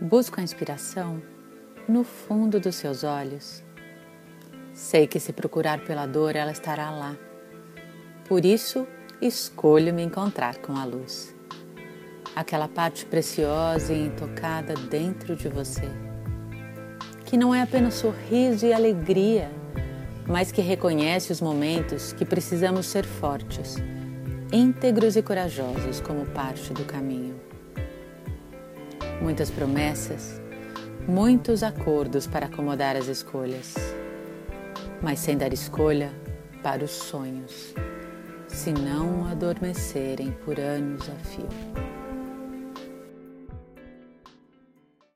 Busco a inspiração no fundo dos seus olhos. Sei que se procurar pela dor, ela estará lá. Por isso, escolho me encontrar com a luz. Aquela parte preciosa e intocada dentro de você. Que não é apenas sorriso e alegria, mas que reconhece os momentos que precisamos ser fortes, íntegros e corajosos como parte do caminho. Muitas promessas, muitos acordos para acomodar as escolhas, mas sem dar escolha para os sonhos, se não adormecerem por anos a fio.